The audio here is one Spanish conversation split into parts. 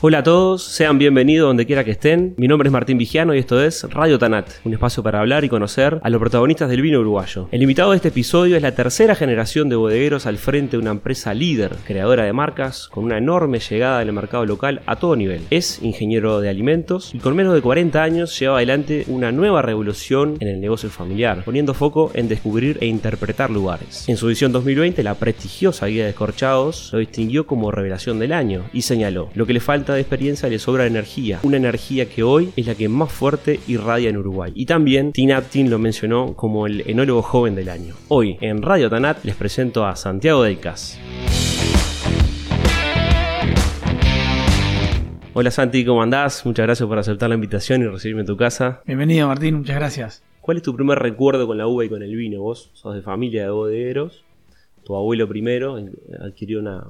Hola a todos, sean bienvenidos donde quiera que estén. Mi nombre es Martín Vigiano y esto es Radio Tanat, un espacio para hablar y conocer a los protagonistas del vino uruguayo. El invitado de este episodio es la tercera generación de bodegueros al frente de una empresa líder, creadora de marcas, con una enorme llegada del mercado local a todo nivel. Es ingeniero de alimentos y con menos de 40 años lleva adelante una nueva revolución en el negocio familiar, poniendo foco en descubrir e interpretar lugares. En su edición 2020, la prestigiosa guía de escorchados lo distinguió como revelación del año y señaló, lo que le falta de experiencia le sobra energía, una energía que hoy es la que más fuerte irradia en Uruguay. Y también Tina Aptin lo mencionó como el enólogo joven del año. Hoy en Radio Tanat les presento a Santiago Delcas. Hola Santi, ¿cómo andás? Muchas gracias por aceptar la invitación y recibirme en tu casa. Bienvenido Martín, muchas gracias. ¿Cuál es tu primer recuerdo con la uva y con el vino? Vos sos de familia de bodegueros, tu abuelo primero adquirió una,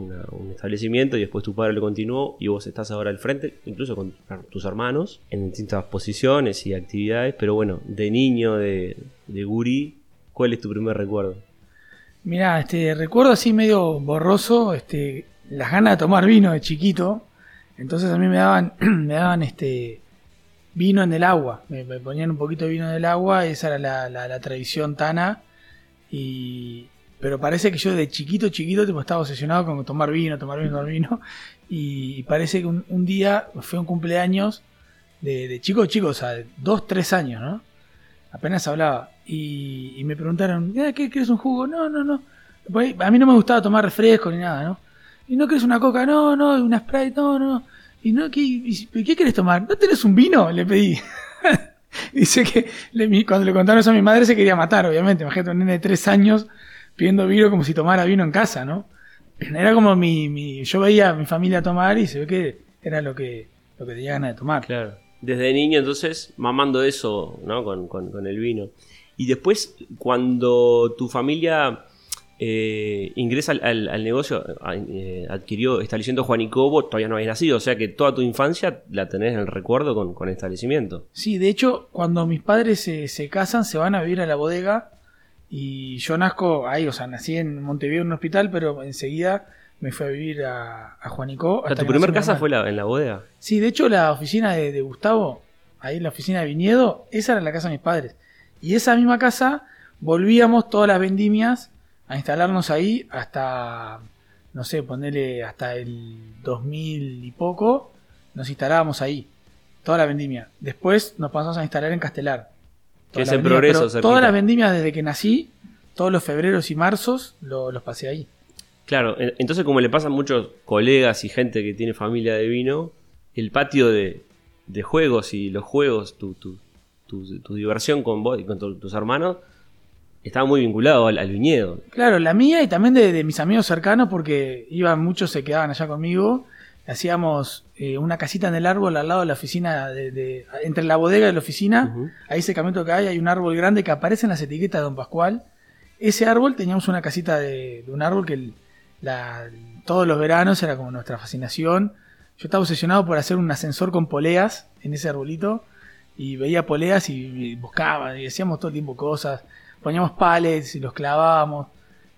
un establecimiento y después tu padre lo continuó y vos estás ahora al frente, incluso con tus hermanos, en distintas posiciones y actividades, pero bueno, de niño, de, de gurí, ¿cuál es tu primer recuerdo? Mira, este recuerdo así medio borroso, este, las ganas de tomar vino de chiquito, entonces a mí me daban, me daban este vino en el agua, me, ponían un poquito de vino en el agua, esa era la, la, la tradición tana. Y, pero parece que yo de chiquito, chiquito, tipo, estaba obsesionado con tomar vino, tomar vino, tomar vino. Y parece que un, día fue un cumpleaños de, de chico, chico, o sea, de dos, tres años, ¿no? Apenas hablaba. Y, me preguntaron, ¿qué quieres un jugo? No, no, no. A mí no me gustaba tomar refresco ni nada, ¿no? ¿Y no quieres una coca? No, no, una Sprite, no, no. ¿Y no, qué, quieres tomar? ¿No tenés un vino? Le pedí. Dice que cuando le contaron eso a mi madre se quería matar, obviamente. Imagínate un nene de tres años pidiendo vino como si tomara vino en casa, ¿no? Era como mi, yo veía a mi familia tomar y se ve que era lo que, lo que tenía ganas de tomar. Claro. Desde niño entonces mamando eso, ¿no? Con, el vino. Y después, cuando tu familia eh, ingresa al, negocio, eh, adquirió establecimiento Juanicobo, todavía no habías nacido, o sea que toda tu infancia la tenés en el recuerdo con, con establecimiento. Sí, de hecho, cuando mis padres se, se casan, se van a vivir a la bodega y yo nazco ahí, o sea, nací en Montevideo en un hospital, pero enseguida me fui a vivir a, a Juanico. ¿Tu primer casa fue en la bodega? Sí, de hecho la oficina de, Gustavo, ahí la oficina de viñedo, esa era la casa de mis padres. Y esa misma casa volvíamos todas las vendimias a instalarnos ahí hasta, no sé, ponerle hasta el 2000 y poco, nos instalábamos ahí, toda la vendimia. Después nos pasamos a instalar en Castelar. Que es en progreso. Todas las vendimias desde que nací, todos los febreros y marzos, los pasé ahí. Claro, entonces como le pasa a muchos colegas y gente que tiene familia de vino, el patio de, juegos y los juegos, tu, tu, tu, diversión con vos y con tus hermanos, estaba muy vinculado al, viñedo. Claro, la mía y también de, de, mis amigos cercanos, porque iban muchos, se quedaban allá conmigo hacíamos eh, una casita en el árbol al lado de la oficina, de, entre la bodega y la oficina, ahí ese camino que hay, hay un árbol grande que aparece en las etiquetas de Don Pascual. Ese árbol teníamos una casita de, un árbol que todos los veranos era como nuestra fascinación. Yo estaba obsesionado por hacer un ascensor con poleas en ese arbolito y veía poleas y, buscaba y hacíamos todo el tiempo cosas. Poníamos palets y los clavábamos.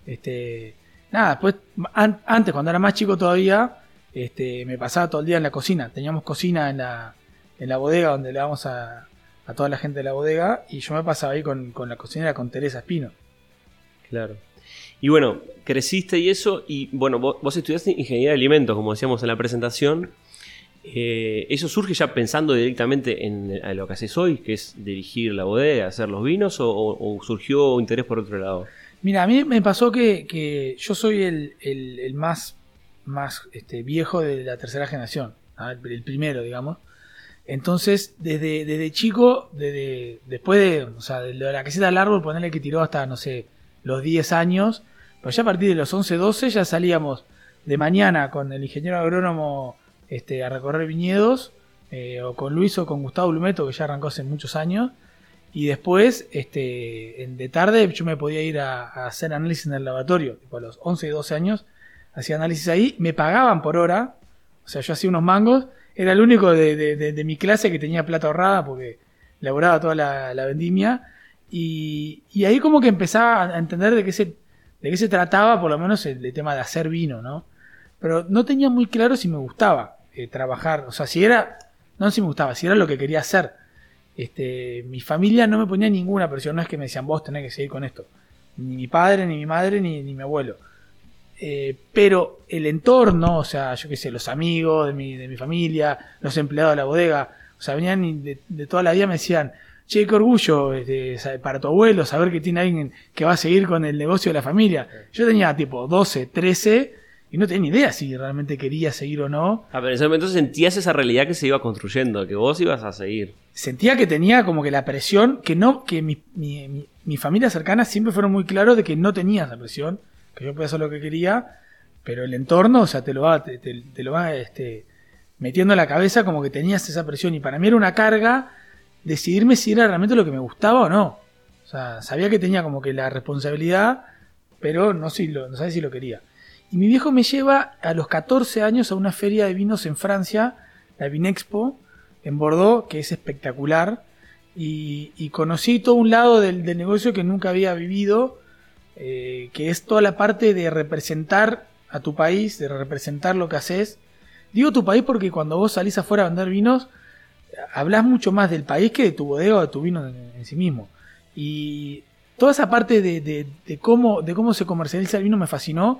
Este, nada, después, antes cuando era más chico todavía, este, me pasaba todo el día en la cocina. Teníamos cocina en la, en la bodega donde le damos a, a, toda la gente de la bodega y yo me pasaba ahí con, la cocinera, con Teresa Espino. Claro. Y bueno, creciste y eso, y bueno, vos, estudiaste ingeniería de alimentos, como decíamos en la presentación. Eh, ¿Eso surge ya pensando directamente en, lo que haces hoy, que es dirigir la bodega, hacer los vinos, o, surgió interés por otro lado? Mira, a mí me pasó que, yo soy el, el más más este, viejo de la tercera generación, el, primero, digamos. Entonces, desde, desde chico, desde, después de, o sea, de la caseta del árbol, ponerle que tiró hasta, no sé, los 10 años, pero ya a partir de los 11, 12 ya salíamos de mañana con el ingeniero agrónomo este, a recorrer viñedos, eh, o con Luis o con Gustavo Lumeto, que ya arrancó hace muchos años, y después, este, de tarde, yo me podía ir a, a hacer análisis en el laboratorio, tipo a los 11 y 12 años, hacía análisis ahí, me pagaban por hora, o sea, yo hacía unos mangos, era el único de, mi clase que tenía plata ahorrada porque laboraba toda la, vendimia, y, ahí como que empezaba a entender de qué se, de qué se trataba, por lo menos el, tema de hacer vino, ¿no? Pero no tenía muy claro si me gustaba. eh, trabajar, o sea, si era, no si me gustaba, si era lo que quería hacer. Este, mi familia no me ponía ninguna presión, no es que me decían vos tenés que seguir con esto. Ni mi padre, ni mi madre, ni, ni mi abuelo. Eh, pero el entorno, o sea, yo qué sé, los amigos de mi, de mi familia, los empleados de la bodega, o sea, venían de, de toda la vida me decían, che, qué orgullo este, para tu abuelo saber que tiene alguien que va a seguir con el negocio de la familia. Yo tenía tipo 12, 13 y no tenía ni idea si realmente quería seguir o no. Ah, pero en ese momento sentías esa realidad que se iba construyendo, que vos ibas a seguir. Sentía que tenía como que la presión, que no, que mi, mi, mi, familia cercana siempre fueron muy claros de que no tenía esa presión, que yo podía hacer lo que quería, pero el entorno, o sea, te lo va, te, lo va este, metiendo en la cabeza como que tenías esa presión y para mí era una carga decidirme si era realmente lo que me gustaba o no. O sea, sabía que tenía como que la responsabilidad, pero no, si sabía si lo quería. Y mi viejo me lleva a los 14 años a una feria de vinos en Francia, la Vinexpo, en Bordeaux, que es espectacular. Y, conocí todo un lado del, negocio que nunca había vivido, eh, que es toda la parte de representar a tu país, de representar lo que haces. Digo tu país porque cuando vos salís afuera a vender vinos, hablas mucho más del país que de tu bodega o de tu vino en, sí mismo. Y toda esa parte de, cómo, de se comercializa el vino me fascinó.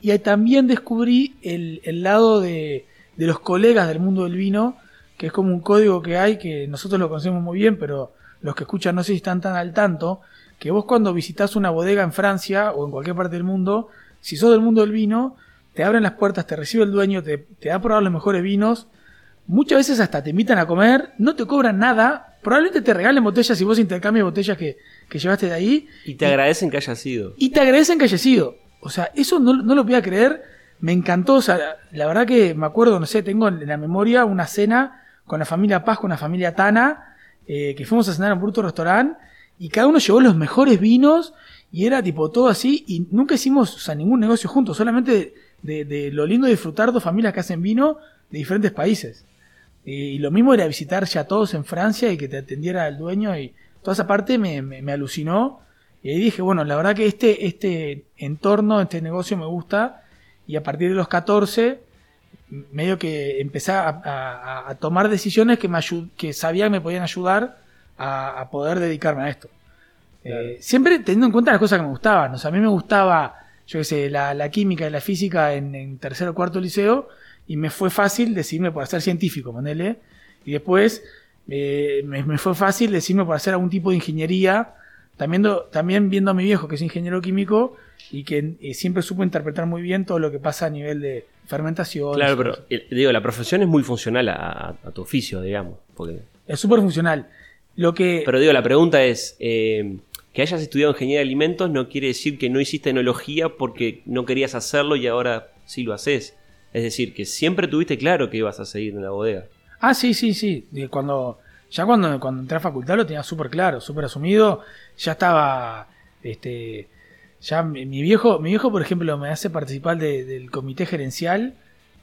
Y ahí también descubrí el, lado de, los colegas del mundo del vino, que es como un código que hay, que nosotros lo conocemos muy bien, pero los que escuchan no sé si están tan al tanto, que vos cuando visitas una bodega en Francia o en cualquier parte del mundo, si sos del mundo del vino, te abren las puertas, te recibe el dueño, te, te da a probar los mejores vinos, Muchas veces hasta te invitan a comer, no te cobran nada, probablemente te regalen botellas si vos intercambias botellas que, llevaste de ahí. Y te agradecen que hayas ido. Y te agradecen que hayas ido. O sea, eso no, no lo podía creer. Me encantó. O sea, la verdad que me acuerdo, no sé, tengo en la memoria una cena con la familia Paz, con la familia Tana, eh, que fuimos a cenar en un bruto restaurante y cada uno llevó los mejores vinos y era tipo todo así y nunca hicimos ningún negocio juntos, solamente de, lo lindo de disfrutar dos familias que hacen vino de diferentes países. Y lo mismo era visitar ya todos en Francia y que te atendiera el dueño y toda esa parte me, me, alucinó. Y ahí dije, bueno, la verdad que este, este entorno, este negocio me gusta. Y a partir de los 14, medio que empecé a, a, tomar decisiones que, me que sabía que me podían ayudar a, poder dedicarme a esto. Eh, siempre teniendo en cuenta las cosas que me gustaban. O sea, a mí me gustaba, yo qué sé, la, la química y la física en, en tercero o cuarto liceo y me fue fácil decirme por ser científico, ponele. Y después eh, me, fue fácil decirme por hacer algún tipo de ingeniería, también, también viendo a mi viejo que es ingeniero químico y que eh, siempre supo interpretar muy bien todo lo que pasa a nivel de fermentación. Claro, pero eh, digo, la profesión es muy funcional a, tu oficio, digamos. Porque... Es súper funcional. Lo que... Pero digo, la pregunta es, que hayas estudiado ingeniería de alimentos no quiere decir que no hiciste enología porque no querías hacerlo y ahora sí lo haces. Es decir, que siempre tuviste claro que ibas a seguir en la bodega. Ah, sí, sí, sí. Cuando, ya cuando, cuando entré a facultad lo tenía súper claro, súper asumido. Ya estaba, este, ya mi, viejo, mi viejo, por ejemplo, me hace participar del comité gerencial,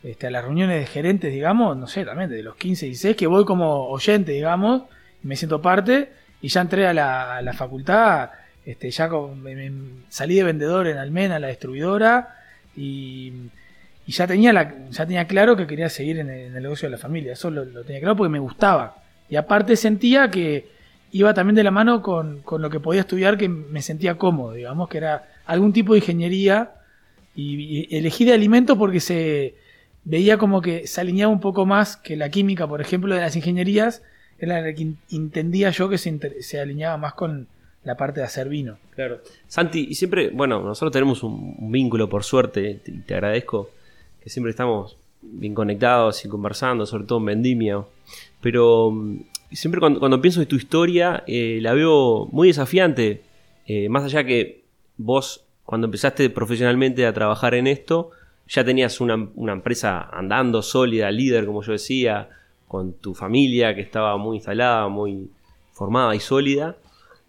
este, a las reuniones de gerentes, digamos, no sé, también de los 15 y 16, que voy como oyente, digamos, me siento parte, y ya entré a la, facultad, este, ya salí de vendedor en Almena, la distribuidora, y y ya tenía, la, ya tenía claro que quería seguir en el, negocio de la familia. Eso lo, tenía claro porque me gustaba. Y aparte sentía que iba también de la mano con, lo que podía estudiar, que me sentía cómodo, digamos, que era algún tipo de ingeniería. Y, elegí de alimentos porque se veía como que se alineaba un poco más que la química, por ejemplo, de las ingenierías. Era la que entendía yo que se, se alineaba más con, la parte de hacer vino. Claro. Santi, y siempre, bueno, nosotros tenemos un, vínculo por suerte, y te agradezco que siempre estamos bien conectados y conversando, sobre todo en Vendimia. Pero mm, siempre cuando, pienso en tu historia, eh, la veo muy desafiante. Eh, más allá que vos, cuando empezaste profesionalmente a trabajar en esto, ya tenías una, empresa andando, sólida, líder, como yo decía, con tu familia que estaba muy instalada, muy formada y sólida.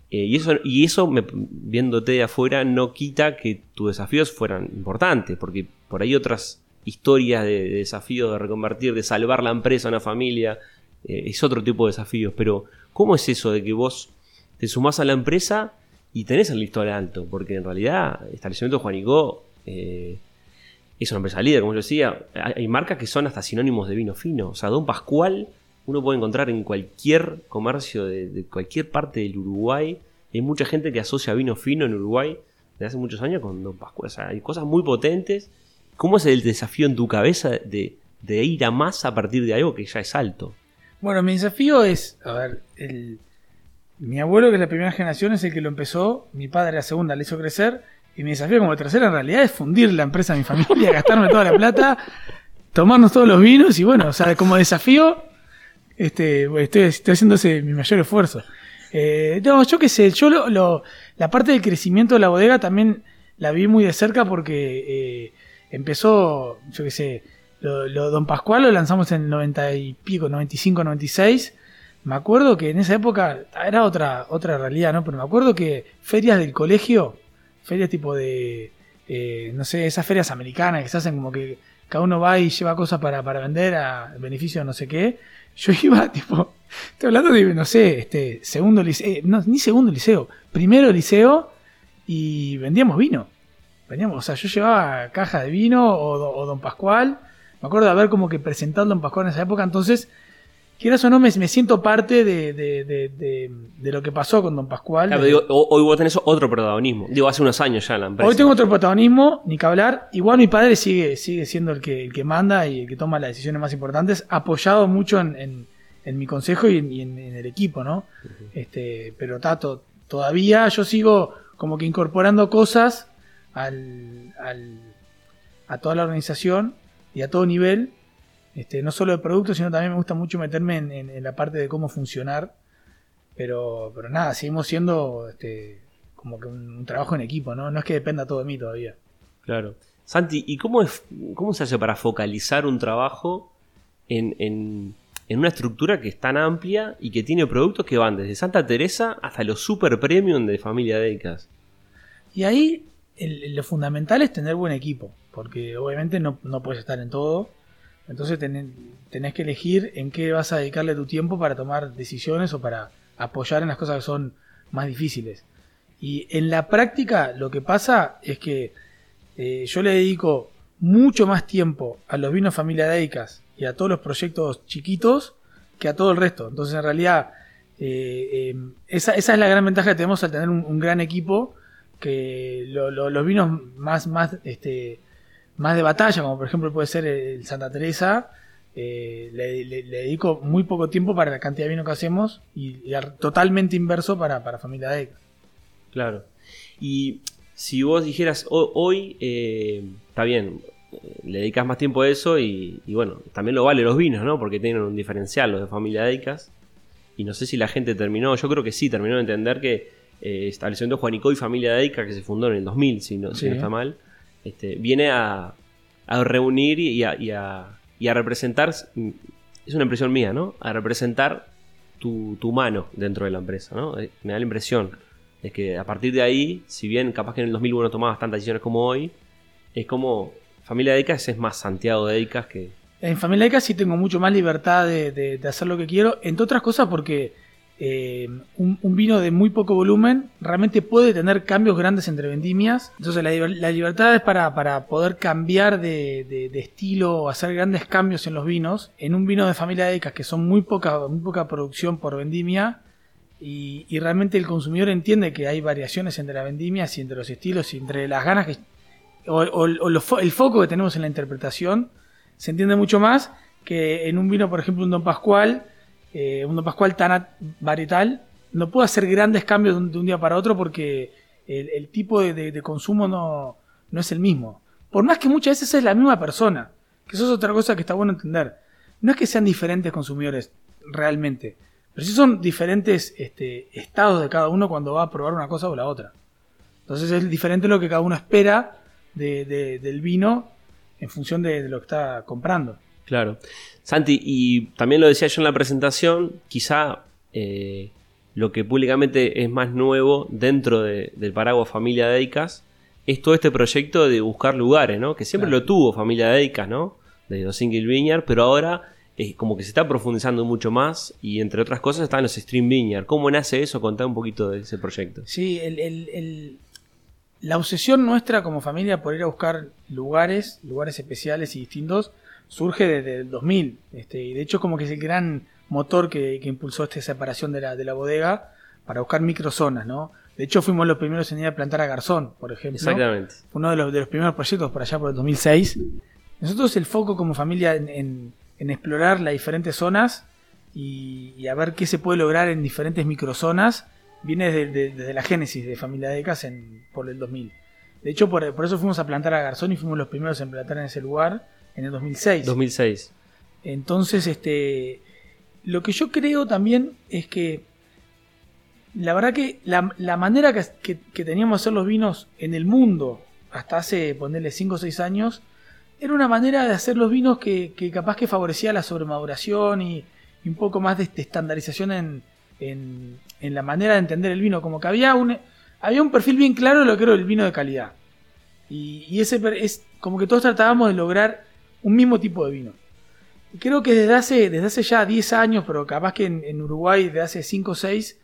Eh, y eso, y eso viéndote de afuera, no quita que tus desafíos fueran importantes, porque por ahí otras historias de, desafíos de reconvertir, de salvar la empresa, una familia, eh, es otro tipo de desafíos. Pero, ¿cómo es eso de que vos te sumás a la empresa y tenés el listón alto? Porque en realidad, establecimiento Juanico eh, es una empresa líder, como yo decía. Hay, marcas que son hasta sinónimos de vino fino. O sea, Don Pascual uno puede encontrar en cualquier comercio de, de cualquier parte del Uruguay. Hay mucha gente que asocia vino fino en Uruguay desde hace muchos años con Don Pascual. O sea, hay cosas muy potentes. ¿Cómo es el desafío en tu cabeza de, de ir a más a partir de algo que ya es alto? Bueno, mi desafío es, a ver, el, mi abuelo, que es la primera generación, es el que lo empezó, mi padre la segunda le hizo crecer, y mi desafío como tercera en realidad es fundir la empresa de mi familia, gastarme toda la plata, tomarnos todos los vinos, y bueno, o sea, como desafío, este, estoy, estoy haciendo mi mayor esfuerzo. Eh, yo qué sé, yo lo, la parte del crecimiento de la bodega también la vi muy de cerca porque eh, empezó, yo qué sé, lo, lo- Don Pascual lo lanzamos en el 90 y pico, 95, 96. Me acuerdo que en esa época era otra, otra realidad, ¿no? Pero me acuerdo que ferias del colegio, ferias tipo de, eh, no sé, esas ferias americanas que se hacen como que cada uno va y lleva cosas para, para vender a beneficio de no sé qué. Yo iba, tipo, estoy hablando de, no sé, este, segundo liceo, no, ni segundo liceo, primero liceo y vendíamos vino. Vendíamos, o sea, yo llevaba caja de vino o Don Pascual. Me acuerdo de haber como que presentado Don Pascual en esa época, entonces, quieras o no, me, me siento parte de, de- de- lo que pasó con Don Pascual. Claro, digo, ho- hoy vos tenés otro protagonismo. Digo, hace unos años ya en la empresa. Hoy tengo otro protagonismo, ni que hablar. Igual mi padre sigue, sigue siendo el que, el que manda y el que toma las decisiones más importantes, apoyado mucho en, en- en mi consejo y en, y en- en el equipo, ¿no? este, pero Tato, todavía yo sigo como que incorporando cosas al, al- a toda la organización y a todo nivel. Este, no solo de productos, sino también me gusta mucho meterme en, en- en la parte de cómo funcionar. Pero, pero nada, seguimos siendo este, como que un, un trabajo en equipo, ¿no? No es que dependa todo de mí todavía. Claro. Santi, ¿y cómo, es, cómo se hace para focalizar un trabajo en, en- en una estructura que es tan amplia y que tiene productos que van desde Santa Teresa hasta los super premium de familia Deicas? Y ahí el- lo fundamental es tener buen equipo, porque obviamente no, no puedes estar en todo. Entonces tenés, que elegir en qué vas a dedicarle tu tiempo para tomar decisiones o para apoyar en las cosas que son más difíciles. Y en la práctica lo que pasa es que eh, yo le dedico mucho más tiempo a los vinos familia Deicas y a todos los proyectos chiquitos que a todo el resto. Entonces en realidad eh, eh, esa, esa es la gran ventaja que tenemos al tener un, un gran equipo que lo- lo- los vinos más, más, este, más de batalla, como por ejemplo puede ser el Santa Teresa, eh, le, le- le dedico muy poco tiempo para la cantidad de vino que hacemos y, y al- totalmente inverso para, para Familia Deca. Claro. Y si vos dijeras, "Ho- hoy, eh, está bien, eh, le dedicas más tiempo a eso y, y bueno, también lo vale los vinos, ¿no? Porque tienen un diferencial los de familia Deicas. Y no sé si la gente terminó, yo creo que sí, terminó de entender que eh, establecimiento Juanico y familia Deicas, que se fundó en el 2000, si no, si no está mal, este, viene a, reunir y a, y a- representar, es una impresión mía, ¿no? A representar tu, tu mano dentro de la empresa, ¿no? Eh, Me da la impresión es que a partir de ahí, si bien capaz que en el 2001 tomabas tantas decisiones como hoy, es como familia Deicas es más Santiago Deicas que... En Familia Deca sí tengo mucho más libertad de, de- de hacer lo que quiero, entre otras cosas porque eh, un, vino de muy poco volumen realmente puede tener cambios grandes entre vendimias. Entonces la, liber- la libertad es para, para poder cambiar de, de- de estilo hacer grandes cambios en los vinos. En un vino de Familia Deca que son muy poca, muy poca producción por vendimia, y, realmente el consumidor entiende que hay variaciones entre las vendimias y entre los estilos y entre las ganas que, o, o- o el foco que tenemos en la interpretación se entiende mucho más que en un vino, por ejemplo, un Don Pascual, eh, Pascual tan varietal, no puede hacer grandes cambios de un, día para otro porque el, tipo de, consumo no, no es el mismo. Por más que muchas veces es la misma persona, que eso es otra cosa que está bueno entender. No es que sean diferentes consumidores realmente, pero sí son diferentes este, estados de cada uno cuando va a probar una cosa o la otra. Entonces es diferente lo que cada uno espera de- de- del vino en función de lo que está comprando. Claro. Santi, y también lo decía yo en la presentación, quizá eh, lo que públicamente es más nuevo dentro de- del paraguas Familia Deicas es todo este proyecto de buscar lugares, ¿no? Que siempre Claro. lo tuvo Familia Deicas, ¿no? De los Single Vineyard, pero ahora es como que se está profundizando mucho más y entre otras cosas están los Stream Vineyard. ¿Cómo nace eso? Contá un poquito de ese proyecto. Sí, el, el- el- la obsesión nuestra como familia por ir a buscar lugares, lugares especiales y distintos, surge desde el 2000. Este, y de hecho, como que es el gran motor que, impulsó esta separación de la, de la bodega para buscar microzonas, ¿no? De hecho, fuimos los primeros en ir a plantar a Garzón, por ejemplo. Exactamente. uno de los, de los primeros proyectos por allá por el 2006. Nosotros el foco como familia en, explorar las diferentes zonas y, a ver qué se puede lograr en diferentes microzonas viene desde, la génesis de Familia Decas en, por el 2000. De hecho, por, eso fuimos a plantar a Garzón y fuimos los primeros en plantar en ese lugar en el 2006. 2006. Entonces, este, lo que yo creo también es que la verdad que la, manera que, teníamos de hacer los vinos en el mundo hasta hace, ponerle 5 o 6 años, era una manera de hacer los vinos que, capaz que favorecía la sobremaduración y, y un poco más de estandarización en, en, la manera de entender el vino, como que había un, había un perfil bien claro de lo que era el vino de calidad. Y, ese es como que todos tratábamos de lograr un mismo tipo de vino. Creo que desde hace, desde hace ya 10 años, pero capaz que en, Uruguay desde hace 5 o 6,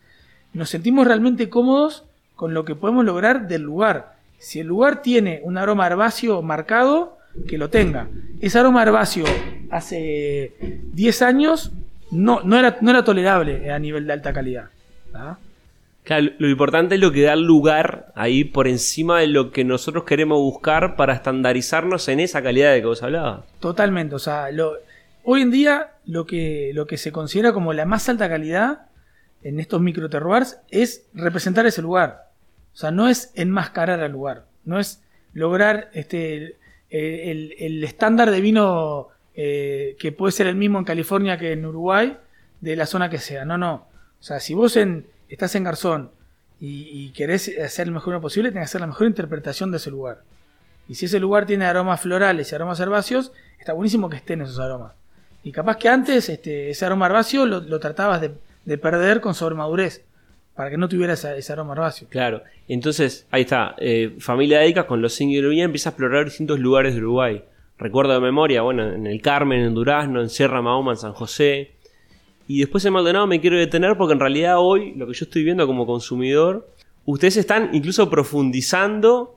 nos sentimos realmente cómodos con lo que podemos lograr del lugar. Si el lugar tiene un aroma herbáceo marcado, que lo tenga. Ese aroma herbáceo hace 10 años no, no, era, no era tolerable a nivel de alta calidad. ¿ah? Lo importante es lo que da lugar ahí por encima de lo que nosotros queremos buscar para estandarizarnos en esa calidad de que vos hablabas. Totalmente, o sea, hoy en día lo que, lo que se considera como la más alta calidad en estos micro terroirs es representar ese lugar. O sea, no es enmascarar al lugar, no es lograr este, el, el estándar de vino eh, que puede ser el mismo en California que en Uruguay, de la zona que sea. No, no. O sea, si vos en, estás en Garzón y, querés hacer lo mejor posible, tenés que hacer la mejor interpretación de ese lugar. Y si ese lugar tiene aromas florales y aromas herbáceos, está buenísimo que estén esos aromas. Y capaz que antes este, ese aroma herbáceo lo, tratabas de, perder con sobremadurez, para que no tuviera ese, aroma herbáceo. Claro, entonces ahí está, eh, familia Eica con los single empieza a explorar distintos lugares de Uruguay recuerdo de memoria, bueno, en el Carmen, en Durazno, en Sierra Mahoma, en San José. Y después en Maldonado me quiero detener porque en realidad hoy, lo que yo estoy viendo como consumidor, ustedes están incluso profundizando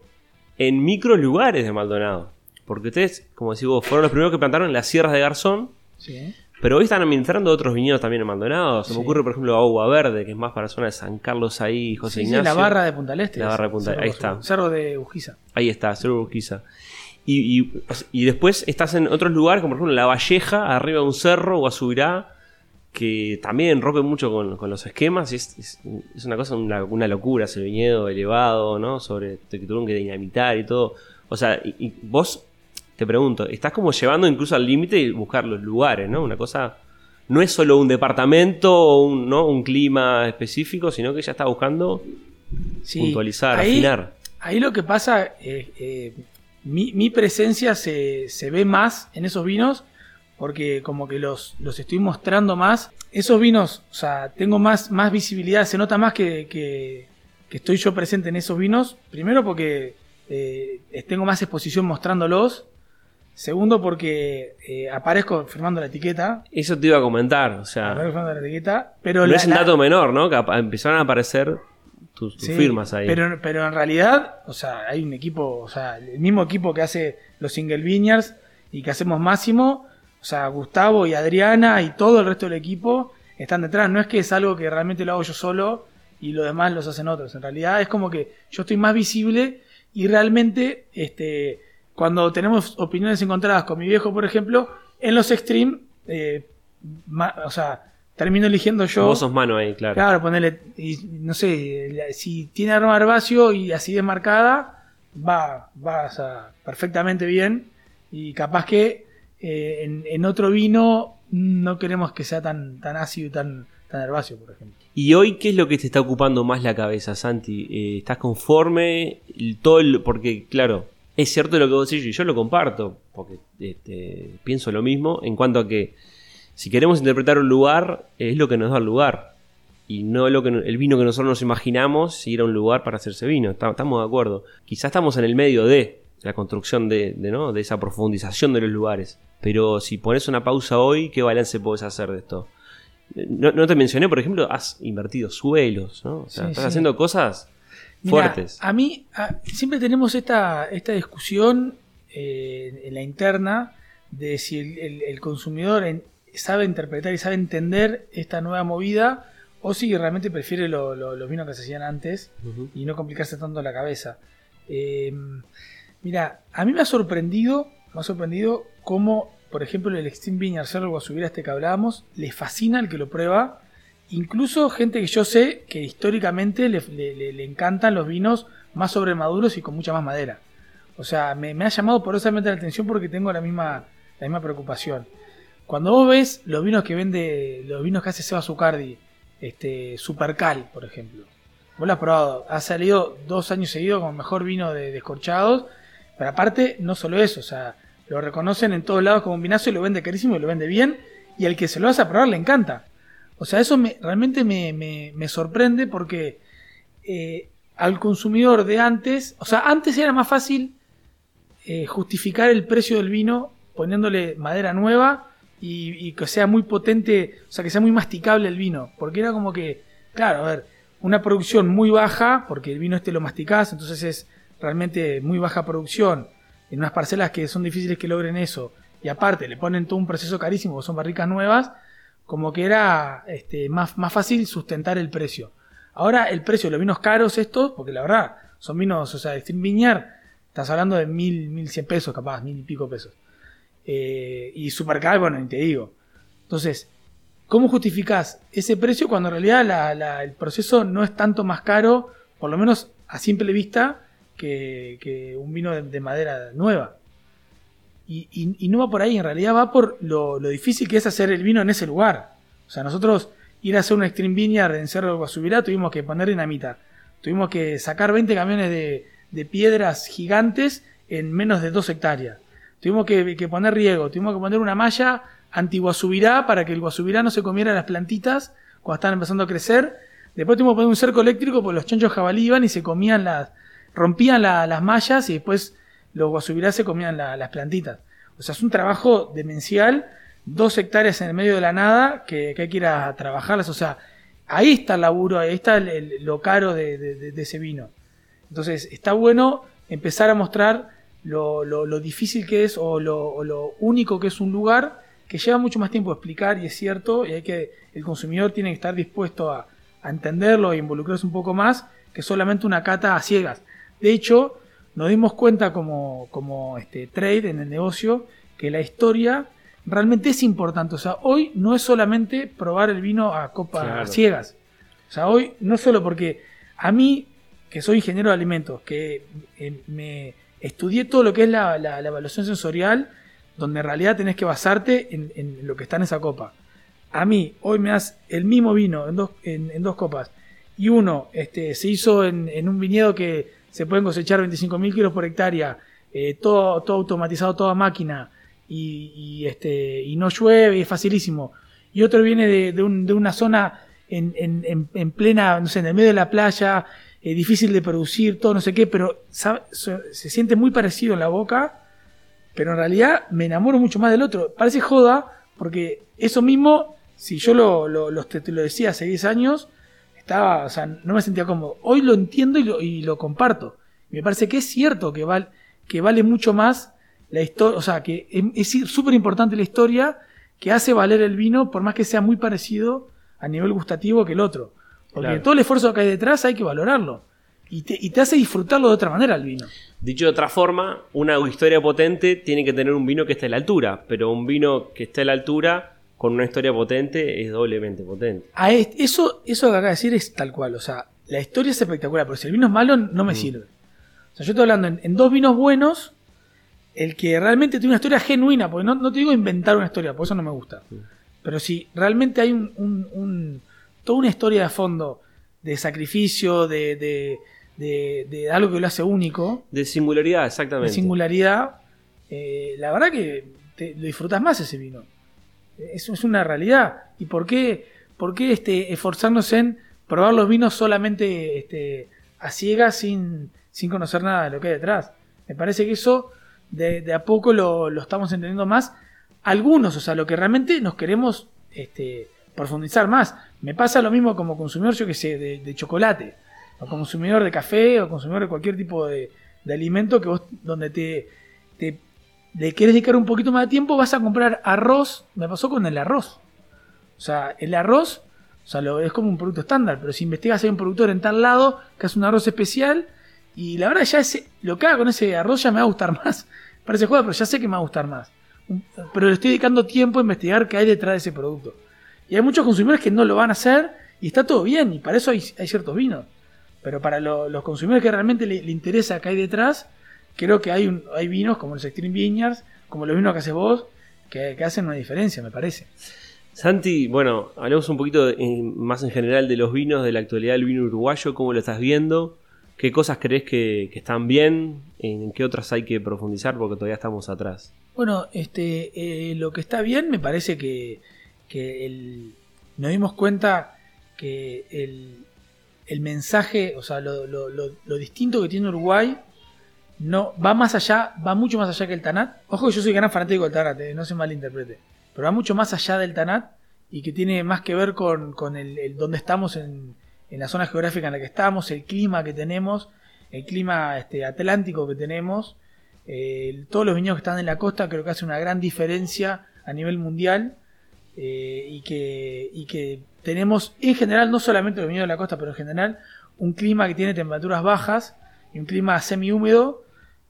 en micro lugares de Maldonado. Porque ustedes, como decís vos, fueron los primeros que plantaron en las sierras de Garzón. Sí. Pero hoy están administrando otros viñedos también en Maldonado. Se me ocurre, por ejemplo, Agua Verde, que es más para la zona de San Carlos ahí, José sí, Ignacio. Sí, la barra de Punta Este. La barra de Punta Ahí está. Cerro de Ujiza. Ahí está, Cerro de Ujiza. Y, después estás en otros lugares, como por ejemplo La Valleja, arriba de un cerro, o Azubirá, que también rompe mucho con, los esquemas. Es, es, una cosa, una, locura ese viñedo elevado, ¿no? Sobre que tuvieron que dinamitar y todo. O sea, y, vos, te pregunto, estás como llevando incluso al límite y buscar los lugares, ¿no? Una cosa. No es solo un departamento o un, ¿no? un clima específico, sino que ya está buscando puntualizar, afinar. Ahí lo que pasa, es eh, mi, presencia se, ve más en esos vinos porque como que los, los estoy mostrando más. Esos vinos, o sea, tengo más, más visibilidad, se nota más que, que, estoy yo presente en esos vinos. Primero porque eh, tengo más exposición mostrándolos. Segundo porque eh, aparezco firmando la etiqueta. Eso te iba a comentar, o sea... firmando la etiqueta, pero... No es un dato menor, ¿no? Que empezaron a aparecer tus, firmas ahí. Pero, pero en realidad, o sea, hay un equipo, o sea, el mismo equipo que hace los Single Vineyards y que hacemos Máximo, o sea, Gustavo y Adriana y todo el resto del equipo están detrás. No es que es algo que realmente lo hago yo solo y lo demás los hacen otros. En realidad es como que yo estoy más visible y realmente, este, cuando tenemos opiniones encontradas con mi viejo, por ejemplo, en los extreme, eh, o sea, termino eligiendo yo. Vos sos mano ahí, claro. Claro, ponerle, y, no sé, si tiene aroma herbáceo y así desmarcada, va, va perfectamente bien. Y capaz que eh, en, otro vino no queremos que sea tan, tan ácido y tan, tan herbáceo, por ejemplo. ¿Y hoy qué es lo que te está ocupando más la cabeza, Santi? Eh, ¿Estás conforme? Todo porque, claro, es cierto lo que vos decís y yo lo comparto, porque este, pienso lo mismo en cuanto a que si queremos interpretar un lugar, es lo que nos da el lugar. Y no lo que, el vino que nosotros nos imaginamos ir a un lugar para hacerse vino. Estamos de acuerdo. Quizás estamos en el medio de la construcción de, ¿no? de esa profundización de los lugares. Pero si pones una pausa hoy, ¿qué balance puedes hacer de esto? No, te mencioné, por ejemplo, has invertido suelos, ¿no? estás haciendo cosas fuertes. A mí siempre tenemos esta, esta discusión eh, en la interna de si el, consumidor sabe interpretar y sabe entender esta nueva movida o si realmente prefiere los vinos que se hacían antes y no complicarse tanto la cabeza. Em, mira, a mí me ha sorprendido, me ha sorprendido cómo, por ejemplo, el Extreme Vineyard Cerro subir este que hablábamos, le fascina el que lo prueba. Incluso gente que yo sé que históricamente le, encantan los vinos más sobremaduros y con mucha más madera. O sea, me, ha llamado porosamente la atención porque tengo la misma, la misma preocupación. Cuando vos ves los vinos que vende, los vinos que hace Seba Zucardi, este, Supercal, por ejemplo. Vos lo has probado, ha salido dos años seguidos como mejor vino de descorchados, pero aparte, no solo eso, o sea, lo reconocen en todos lados como un vinazo y lo vende carísimo y lo vende bien, y al que se lo hace a probar le encanta. O sea, eso me, realmente me, sorprende porque eh, al consumidor de antes, o sea, antes era más fácil eh, justificar el precio del vino poniéndole madera nueva y, que sea muy potente, o sea, que sea muy masticable el vino. Porque era como que, claro, a ver, una producción muy baja, porque el vino este lo masticás, entonces es realmente muy baja producción, en unas parcelas que son difíciles que logren eso, y aparte le ponen todo un proceso carísimo, son barricas nuevas, como que era este, más, más fácil sustentar el precio. Ahora el precio de los vinos caros estos, porque la verdad, son vinos, o sea, de Viñar, estás hablando de mil, mil cien pesos capaz, mil y pico pesos. Eh, y Supercar, bueno, ni te digo. Entonces, ¿cómo justificás ese precio cuando en realidad el proceso no es tanto más caro, por lo menos a simple vista, que, un vino de, madera nueva? Y, no va por ahí, en realidad va por lo, difícil que es hacer el vino en ese lugar. O sea, nosotros ir a hacer un Extreme Vineyard en Cerro de Guasubirá tuvimos que poner dinamita. Tuvimos que sacar 20 camiones de, piedras gigantes en menos de 2 hectáreas. Tuvimos que, poner riego, tuvimos que poner una malla anti-guasubirá para que el guasubirá no se comiera las plantitas cuando estaban empezando a crecer. Después tuvimos que poner un cerco eléctrico porque los chanchos jabalí iban y se comían las, rompían las mallas y después los guasubirá se comían las plantitas. O sea, es un trabajo demencial, dos hectáreas en el medio de la nada que, hay que ir a trabajarlas. O sea, ahí está el laburo, ahí está lo caro de, ese vino. Entonces, está bueno empezar a mostrar lo, difícil que es o lo, único que es un lugar que lleva mucho más tiempo explicar y es cierto y hay que el consumidor tiene que estar dispuesto a, entenderlo e involucrarse un poco más que solamente una cata a ciegas. De hecho, nos dimos cuenta como, como este, trade en el negocio que la historia realmente es importante. O sea, hoy no es solamente probar el vino a copa ciegas. O sea, hoy no solo porque a mí, que soy ingeniero de alimentos, que eh, me, estudié todo lo que es la, evaluación sensorial, donde en realidad tenés que basarte en, lo que está en esa copa. A mí, hoy me das el mismo vino en dos, en, dos copas, y uno este, se hizo en, un viñedo que se pueden cosechar 25.000 kilos por hectárea, eh, todo, todo automatizado, toda máquina, y, este, y no llueve, es facilísimo. Y otro viene de, una zona en, en, plena, no sé, en el medio de la playa, eh, difícil de producir, todo no sé qué, pero se, siente muy parecido en la boca, pero en realidad me enamoro mucho más del otro. Parece joda, porque eso mismo, si yo lo, lo, lo, lo decía hace 10 años, estaba, o sea, no me sentía cómodo. Hoy lo entiendo y lo, y lo comparto. Me parece que es cierto que, val, que vale mucho más la historia, o sea, que es súper importante la historia que hace valer el vino, por más que sea muy parecido a nivel gustativo que el otro. Porque todo el esfuerzo que hay detrás hay que valorarlo. Y te, hace disfrutarlo de otra manera el vino. Dicho de otra forma, una historia potente tiene que tener un vino que esté a la altura, pero un vino que esté a la altura con una historia potente es doblemente potente. A eso, eso que acaba de decir es tal cual. O sea, la historia es espectacular, pero si el vino es malo, no me mm. sirve. O sea, yo estoy hablando en, dos vinos buenos, el que realmente tiene una historia genuina, porque no, te digo inventar una historia, por eso no me gusta. Mm. Pero si realmente hay un toda una historia de fondo de sacrificio, de, de, de, algo que lo hace único. De singularidad, exactamente. De singularidad. Eh, la verdad que te, lo disfrutas más ese vino. Eso es una realidad. ¿Y por qué, por qué este, esforzarnos en probar los vinos solamente este, a ciegas sin, sin conocer nada de lo que hay detrás? Me parece que eso de, de a poco lo, lo, estamos entendiendo más. Algunos, o sea, lo que realmente nos queremos este, profundizar más. Me pasa lo mismo como consumidor, yo que sé, de, chocolate. o consumidor de café o consumidor de cualquier tipo de, de alimento que vos, donde te, te le querés dedicar un poquito más de tiempo, vas a comprar arroz. Me pasó con el arroz. O sea, el arroz o sea, lo, es como un producto estándar, pero si investigas hay un productor en tal lado que hace un arroz especial y la verdad ya ese, lo que haga con ese arroz ya me va a gustar más. Parece juego, pero ya sé que me va a gustar más. Pero le estoy dedicando tiempo a investigar qué hay detrás de ese producto. Y hay muchos consumidores que no lo van a hacer y está todo bien, y para eso hay, ciertos vinos. Pero para los consumidores que realmente le, interesa qué hay detrás, creo que hay, un, hay vinos como los Extreme Vineyards, como los vinos que haces vos, que, que hacen una diferencia, me parece. Santi, bueno, hablemos un poquito más en general de los vinos, de la actualidad del vino uruguayo, cómo lo estás viendo, qué cosas crees que, están bien, en qué otras hay que profundizar porque todavía estamos atrás. Bueno, este, eh, lo que está bien me parece que, nos dimos cuenta que el, mensaje, o sea, lo, distinto que tiene Uruguay no va más allá, va mucho más allá que el Tanat. Ojo que yo soy gran fanático del Tanat, eh, no se malinterprete pero va mucho más allá del Tanat y que tiene más que ver con, con el, dónde estamos en, en, la zona geográfica en la que estamos, el clima que tenemos, el clima este, atlántico que tenemos. todos los viñedos que están en la costa creo que hace una gran diferencia a nivel mundial eh, y, que, y que tenemos en general, no solamente los viñedos de la costa, pero en general, un clima que tiene temperaturas bajas y un clima semi-húmedo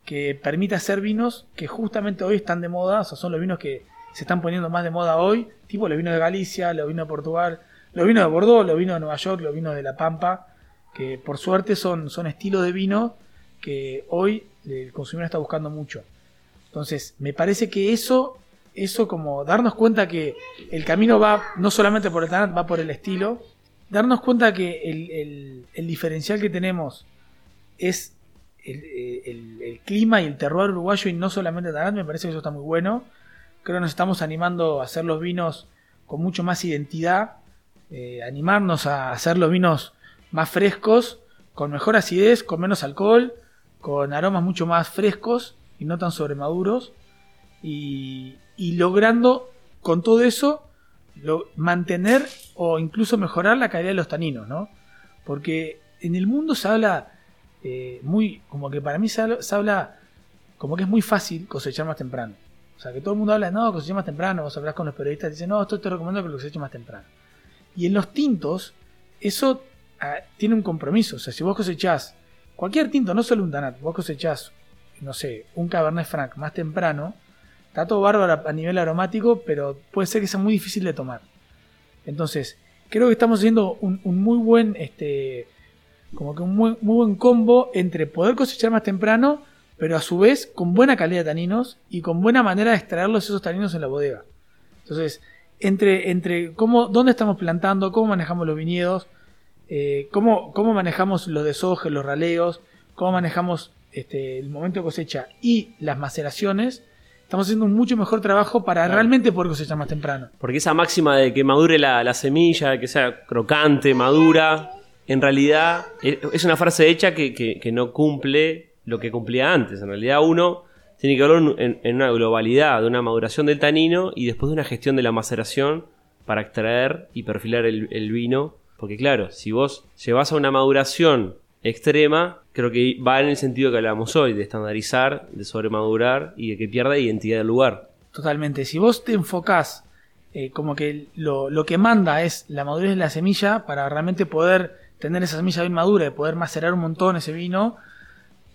que permite hacer vinos que justamente hoy están de moda, o sea, son los vinos que se están poniendo más de moda hoy, tipo los vinos de Galicia, los vinos de Portugal, los vinos de Bordeaux, los vinos de Nueva York, los vinos de La Pampa, que por suerte son, son estilos de vino que hoy el consumidor está buscando mucho. Entonces, me parece que eso, eso como darnos cuenta que el camino va no solamente por el tanat, va por el estilo, darnos cuenta que el, diferencial que tenemos es el, clima y el terroir uruguayo y no solamente tanat, me parece que eso está muy bueno Creo que nos estamos animando a hacer los vinos con mucho más identidad, eh, animarnos a hacer los vinos más frescos, con mejor acidez, con menos alcohol, con aromas mucho más frescos y no tan sobremaduros. Y, y logrando con todo eso mantener o incluso mejorar la calidad de los taninos, ¿no? Porque en el mundo se habla eh, muy, como que para mí se habla como que es muy fácil cosechar más temprano. O sea, que todo el mundo habla, no, coseché más temprano, vos hablas con los periodistas y dicen, no, esto te recomiendo que lo coseches más temprano. Y en los tintos, eso ah, tiene un compromiso. O sea, si vos cosechás cualquier tinto, no solo un Tanat, vos cosechás, no sé, un Cabernet Franc más temprano, está todo bárbaro a nivel aromático, pero puede ser que sea muy difícil de tomar. Entonces, creo que estamos haciendo un, muy buen, este, como que un muy, muy buen combo entre poder cosechar más temprano pero a su vez con buena calidad de taninos y con buena manera de extraerlos esos taninos en la bodega. Entonces, entre, entre cómo, dónde estamos plantando, cómo manejamos los viñedos, eh, cómo, cómo, manejamos los deshojes, los raleos, cómo manejamos este, el momento de cosecha y las maceraciones, estamos haciendo un mucho mejor trabajo para realmente poder cosechar más temprano. Porque esa máxima de que madure la, semilla, que sea crocante, madura, en realidad es una frase hecha que, que no cumple lo que cumplía antes. En realidad uno tiene que hablar en, una globalidad de una maduración del tanino y después de una gestión de la maceración para extraer y perfilar el, vino. Porque claro, si vos llevas a una maduración extrema, creo que va en el sentido que hablamos hoy, de estandarizar, de sobremadurar y de que pierda identidad del lugar. Totalmente. Si vos te enfocás eh, como que lo, lo, que manda es la madurez de la semilla para realmente poder tener esa semilla bien madura y poder macerar un montón ese vino,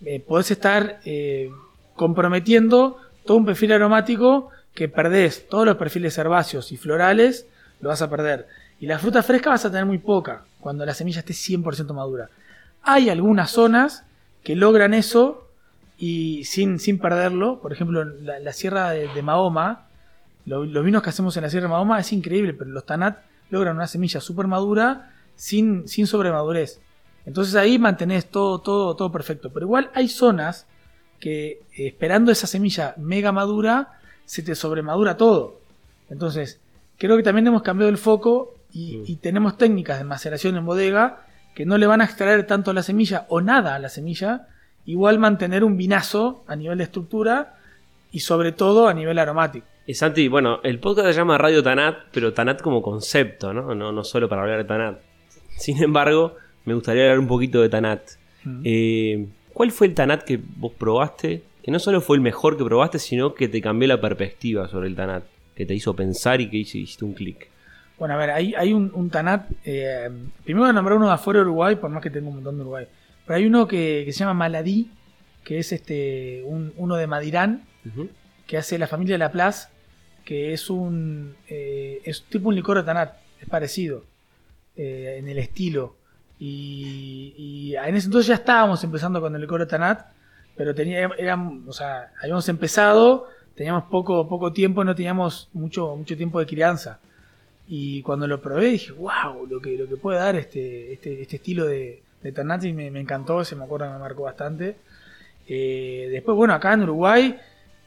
eh, podés estar eh, comprometiendo todo un perfil aromático que perdés. Todos los perfiles herbáceos y florales lo vas a perder. Y la fruta fresca vas a tener muy poca cuando la semilla esté 100% madura. Hay algunas zonas que logran eso y sin, sin perderlo. Por ejemplo, la, sierra de, Mahoma, los vinos que hacemos en la sierra de Mahoma es increíble, pero los Tanat logran una semilla súper madura sin, sin sobremadurez. Entonces ahí mantenés todo, todo, todo perfecto. Pero igual hay zonas que eh, esperando esa semilla mega madura, se te sobremadura todo. Entonces, creo que también hemos cambiado el foco y, mm. tenemos técnicas de maceración en bodega que no le van a extraer tanto la semilla o nada a la semilla, igual mantener un vinazo a nivel de estructura y sobre todo a nivel aromático. Y Santi, bueno, el podcast se llama Radio Tanat, pero Tanat como concepto, ¿no? No, no solo para hablar de Tanat. Sin embargo, me gustaría hablar un poquito de Tanat. Mm. Eh, ¿Cuál fue el Tanat que vos probaste? Que no solo fue el mejor que probaste, sino que te cambió la perspectiva sobre el Tanat. Que te hizo pensar y que hiciste un clic. Bueno, a ver, hay, hay un, un Tanat. eh, primero voy a nombrar uno de afuera de Uruguay, por más que tengo un montón de Uruguay. Pero hay uno que, que se llama Maladí, que es este un- uno de Madirán, que hace la familia de Laplace, que es un eh, es tipo un licor de Tanat, es parecido eh, en el estilo. Y, en ese entonces ya estábamos empezando con el de Tanat, pero tenía, eran, o sea, habíamos empezado, teníamos poco, poco tiempo, no teníamos mucho, mucho tiempo de crianza. Y cuando lo probé dije, wow, lo que, lo que puede dar este, este, este estilo de, Tanat y me, encantó, se me acuerdo que me marcó bastante. Eh, después, bueno, acá en Uruguay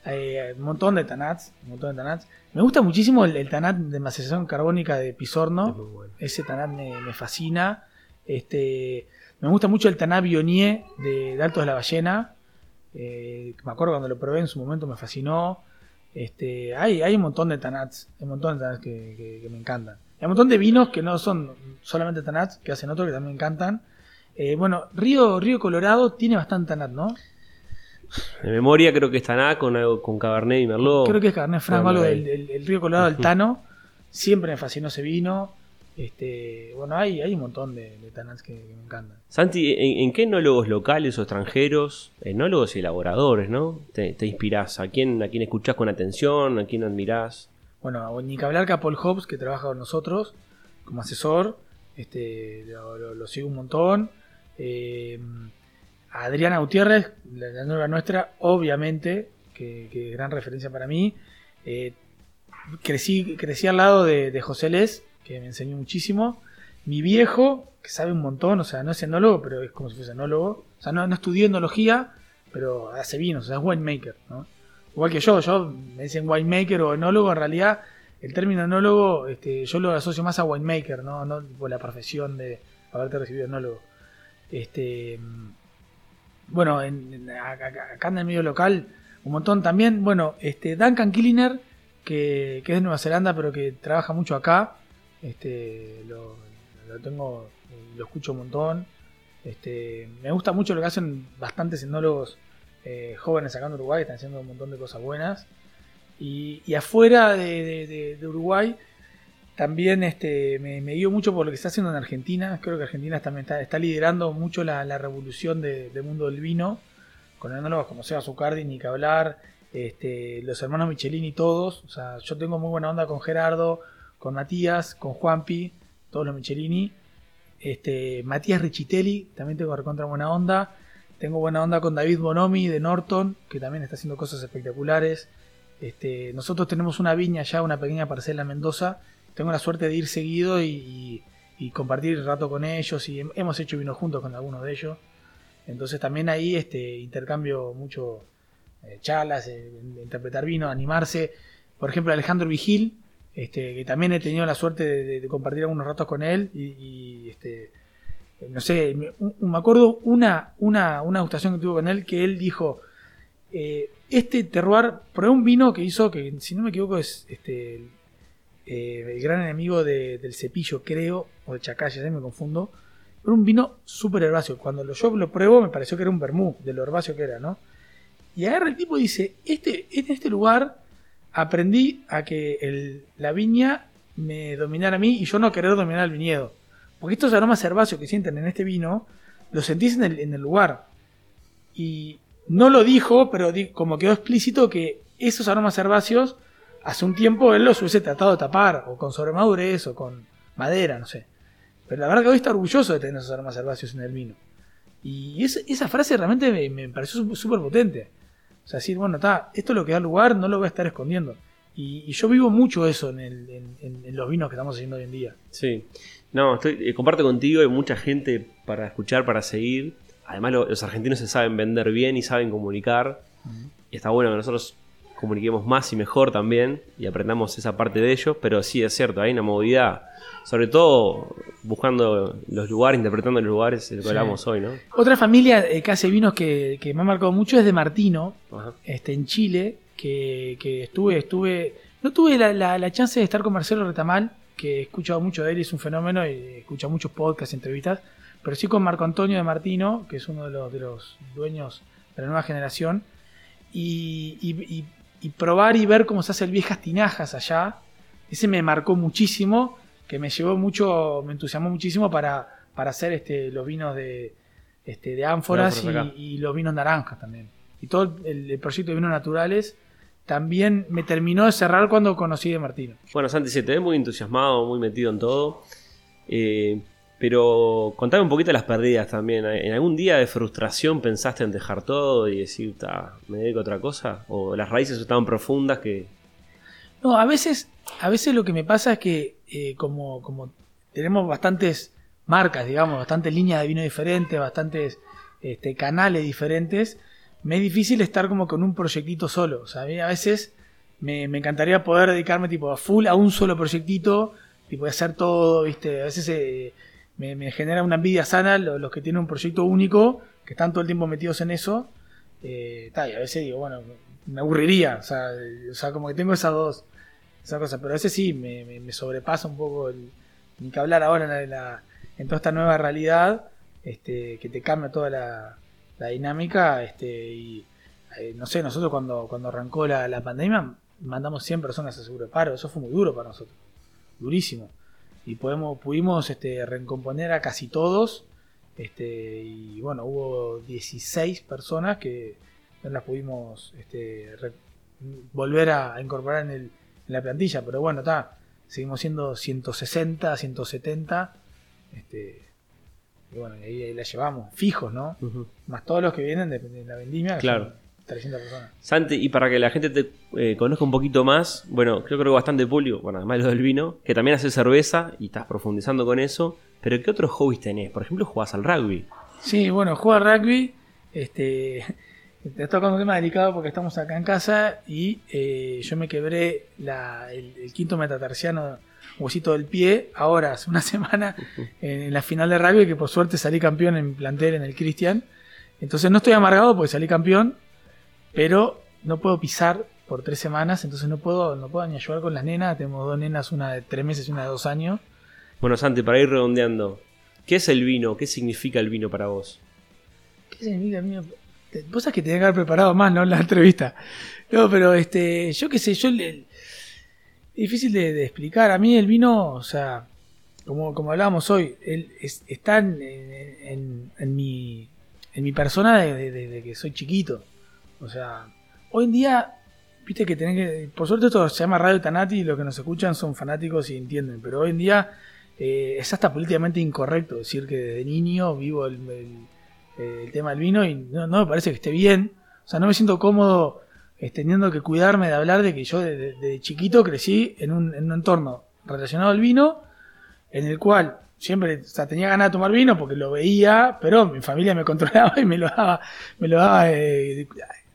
eh, un montón de Tanats, un montón de Tanats. Me gusta muchísimo el, el Tanat de maceración carbónica de Pisorno. bueno. Ese Tanat me, me fascina. Este, me gusta mucho el Tanat Bionier de, de Altos de la Ballena. Eh, me acuerdo cuando lo probé en su momento me fascinó. Este, hay, hay un montón de Tanats, hay un montón de Tanats que, que- que me encantan. Hay un montón de vinos que no son solamente Tanats, que hacen otros que también me encantan. Eh, bueno, Río, Río Colorado tiene bastante Tanat, ¿no? De memoria creo que es Tanat con, algo- con Cabernet y Merlot. Creo que es Cabernet Franc, algo del, del- el Río Colorado Ujú. Tano. Siempre me fascinó ese vino. Este, bueno, hay, hay un montón de, de Tanats que, que me encantan. Santi, ¿en, en qué enólogos locales o extranjeros, enólogos y elaboradores, ¿no? Te, te inspirás? ¿A quién, ¿A quién escuchás con atención? ¿A quién admirás? Bueno, ni que hablar que a Paul Hobbs, que trabaja con nosotros como asesor, este, lo, lo- lo sigo un montón. Eh, Adriana Gutiérrez, la, nueva nuestra, obviamente, que, gran referencia para mí. Eh, crecí, crecí al lado de, José Les, que me enseñó muchísimo. Mi viejo, que sabe un montón, o sea, no es enólogo, pero es como si fuese enólogo. O sea, no, no enología, pero hace vinos, o sea, es winemaker, ¿no? Igual que yo, yo me dicen winemaker o enólogo, en realidad el término enólogo este, yo lo asocio más a winemaker, no, no por la profesión de haberte recibido enólogo. Este, bueno, en, acá, en el medio local, un montón también. Bueno, este Duncan Killiner, que, es de Nueva Zelanda, pero que trabaja mucho acá. Este, lo, tengo, lo escucho un montón. Este, me gusta mucho lo que hacen bastantes enólogos eh, jóvenes acá en Uruguay, están haciendo un montón de cosas buenas. Y, afuera de Uruguay también este, me, me guío mucho por lo que está haciendo en Argentina. Creo que Argentina también está, está liderando mucho la, la revolución de- del mundo del vino, con enólogos como Seba Zucardi, ni que hablar, este, los hermanos Michelini todos. O sea, yo tengo muy buena onda con Gerardo, con Matías, con Juanpi, todos los Michelini. Este, Matías Richitelli, también tengo recontra buena onda. Tengo buena onda con David Bonomi de Norton, que también está haciendo cosas espectaculares. Este, nosotros tenemos una viña ya, una pequeña parcela en Mendoza. Tengo la suerte de ir seguido y, y- compartir el rato con ellos. Y hem- hemos hecho vino juntos con algunos de ellos. Entonces también ahí este, intercambio mucho eh, charlas, eh, interpretar vino, animarse. Por ejemplo, Alejandro Vigil, este, que también he tenido la suerte de, compartir algunos ratos con él. Y, y, este, no sé, me, me acuerdo una, una, una gustación que tuve con él que él dijo, eh, este terroir, probé un vino que hizo, que si no me equivoco es este, eh, el gran enemigo de- del cepillo, creo, o de Chacalla, me confundo. Era un vino súper herbáceo. Cuando lo, yo lo pruebo me pareció que era un vermú, de lo herbáceo que era, ¿no? Y agarra el tipo y dice, este, en este lugar aprendí a que el- la viña me dominara a mí y yo no querer dominar el viñedo. Porque estos aromas herbáceos que sienten en este vino, los sentís en el, en el lugar. Y no lo dijo, pero di- como quedó explícito que esos aromas herbáceos, hace un tiempo él los hubiese tratado de tapar, o con sobremadurez, o con madera, no sé. Pero la verdad que hoy está orgulloso de tener esos aromas herbáceos en el vino. Y es- esa frase realmente me, me pareció súper potente. O sea, decir, bueno, está, esto es lo que da lugar, no lo voy a estar escondiendo. Y, y yo vivo mucho eso en, el- en- en- en los vinos que estamos haciendo hoy en día. Sí. No, estoy, eh, comparto contigo, hay mucha gente para escuchar, para seguir. Además, lo- los argentinos se saben vender bien y saben comunicar. Y está bueno que nosotros comuniquemos más y mejor también y aprendamos esa parte de ellos. Pero sí, es cierto, hay una movilidad, sobre todo buscando los lugares, interpretando los lugares, de lo que Sí. hablamos hoy, ¿no? Otra familia eh, que hace vinos que, que me ha marcado mucho es de Martino, Ajá. este, en Chile, que, que estuve, estuve, no tuve la, la- la chance de estar con Marcelo Retamal, que he escuchado mucho de él, y es un fenómeno, y escucha muchos podcasts, entrevistas, pero sí con Marco Antonio de Martino, que es uno de los, de los dueños de la nueva generación, y, y- y probar y ver cómo se hace el viejas tinajas allá. Ese me marcó muchísimo, que me llevó mucho, me entusiasmó muchísimo para, para hacer este, los vinos de, este, de ánforas y, y los vinos naranjas también. Y todo el, el proyecto de vinos naturales también me terminó de cerrar cuando conocí de Martino. Bueno, Santi, se te ve muy entusiasmado, muy metido en todo. Eh, pero contame un poquito las pérdidas también. ¿En algún día de frustración pensaste en dejar todo y decir, "Ta, me dedico a otra cosa? ¿O las raíces tan profundas que... No, a veces, a veces lo que me pasa es que eh, como, como tenemos bastantes marcas, digamos, bastantes líneas de vino diferentes, bastantes este, canales diferentes, me es difícil estar como con un proyectito solo. O sea, a mí a veces me, me encantaría poder dedicarme tipo a full a un solo proyectito, tipo de hacer todo, viste, a veces eh, me, genera una envidia sana lo- los, que tienen un proyecto único, que están todo el tiempo metidos en eso. Eh, y a veces digo, bueno, me aburriría, o sea, o sea, como que tengo esas dos, esas cosas, pero a veces sí, me, me- sobrepasa un poco el, ni que hablar ahora en, la- la- en toda esta nueva realidad, este, que te cambia toda la, la dinámica, este, y eh, no sé, nosotros cuando, cuando arrancó la, la pandemia mandamos 100 personas a seguro de paro, eso fue muy duro para nosotros, durísimo, y podemos, pudimos este, recomponer a casi todos, este, y bueno, hubo 16 personas que no las pudimos este, re- volver a, a incorporar en, el, en la plantilla, pero bueno, está, seguimos siendo 160, 170, este, y bueno, y ahí, ahí la llevamos, fijos, ¿no? Más todos los que vienen de, de la vendimia, Claro. son 300 personas. Santi, y para que la gente te eh, conozca un poquito más, bueno, creo que bastante público, bueno, además de lo del vino, que también hace cerveza y estás profundizando con eso, pero ¿qué otros hobbies tenés? Por ejemplo, jugás al rugby. Sí, bueno, juego al rugby. Este, te toca un tema delicado porque estamos acá en casa y eh, yo me quebré la- el, el quinto metatarsiano huesito del pie ahora, hace una semana, en la final de rugby, que por suerte salí campeón en plantel en el Cristian. Entonces no estoy amargado porque salí campeón, pero no puedo pisar por tres semanas, entonces no puedo, no puedo ni ayudar con las nenas. Tenemos dos nenas, una de tres meses y una de dos años. Bueno, Santi, para ir redondeando, ¿qué es el vino? ¿Qué significa el vino para vos? ¿Qué significa el vino? Vos sabés que tenía que haber preparado más, ¿no? La entrevista. No, pero este, yo qué sé, yo le- difícil de, de explicar. A mí el vino, o sea, como, como hablábamos hoy, él es- está en, en- en mi, en mi persona desde de, de que soy chiquito. O sea, hoy en día, viste que tenés que. Por suerte esto se llama Radio Tanati y los que nos escuchan son fanáticos y entienden. Pero hoy en día eh, es hasta políticamente incorrecto decir que desde niño vivo el, el- el tema del vino y no, no me parece que esté bien. O sea, no me siento cómodo eh, teniendo que cuidarme de hablar de que yo desde de, chiquito crecí en un, en un entorno relacionado al vino, en el cual siempre o sea, tenía ganas de tomar vino porque lo veía, pero mi familia me controlaba y me lo daba, me lo daba, eh,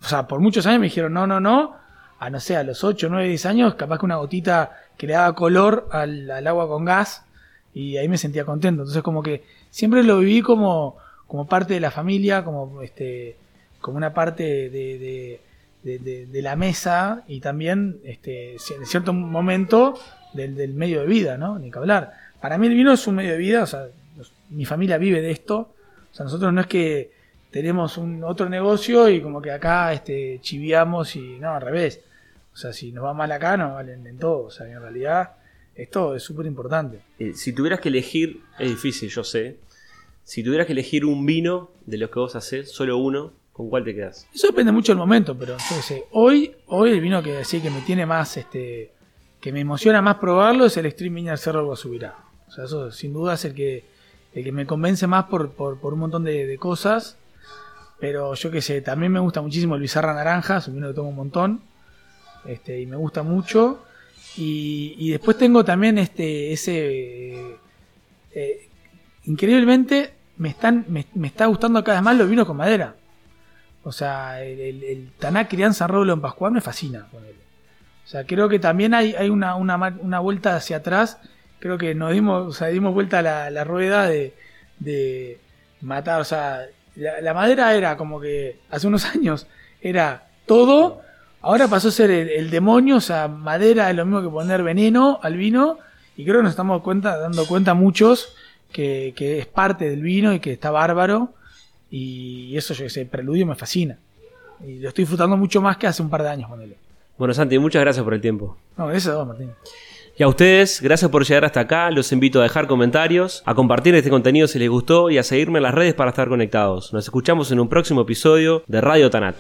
o sea, por muchos años me dijeron no, no, no, a no sé, a los 8, 9, 10 años, capaz que una gotita que le daba color al, al agua con gas y ahí me sentía contento. Entonces como que siempre lo viví como, como parte de la familia, como este, como una parte de, de, la mesa y también este, en cierto momento del, del medio de vida, ¿no? Ni que hablar. Para mí el vino es un medio de vida, o sea, mi familia vive de esto. O sea, nosotros no es que tenemos un otro negocio y como que acá este, chiviamos y no, al revés. O sea, si nos va mal acá, nos valen en todo. O sea, en realidad esto es súper importante. Eh, si tuvieras que elegir, es difícil, yo sé. Si tuvieras que elegir un vino de los que vos hacés, solo uno, ¿con cuál te quedas? Eso depende mucho del momento, pero sé, hoy, hoy el vino que sí que me tiene más, este, que me emociona más probarlo es el Stream Viña del Cerro Guasubirá. O sea, eso sin duda es el que, el que me convence más por, por, por un montón de, de cosas. Pero yo qué sé, también me gusta muchísimo el Bizarra Naranja, es un vino que tomo un montón. Este, y me gusta mucho. Y, después tengo también este, ese, eh, increíblemente me están, me, me está gustando cada vez más los vinos con madera. O sea, el, el, el Taná Crianza Roble en Pascual me fascina. ponele. O sea, creo que también hay, hay una, una, una vuelta hacia atrás. Creo que nos dimos, o sea, dimos vuelta a la, la rueda de, de matar. O sea, la, la madera era como que hace unos años era todo. Ahora pasó a ser el, el demonio. O sea, madera es lo mismo que poner veneno al vino. Y creo que nos estamos cuenta, dando cuenta muchos que, que es parte del vino y que está bárbaro. Y eso, yo que sé, el preludio me fascina. Y lo estoy disfrutando mucho más que hace un par de años, ponele. Bueno, Santi, muchas gracias por el tiempo. No, eso, Martín. Y a ustedes, gracias por llegar hasta acá. Los invito a dejar comentarios, a compartir este contenido si les gustó y a seguirme en las redes para estar conectados. Nos escuchamos en un próximo episodio de Radio Tanat.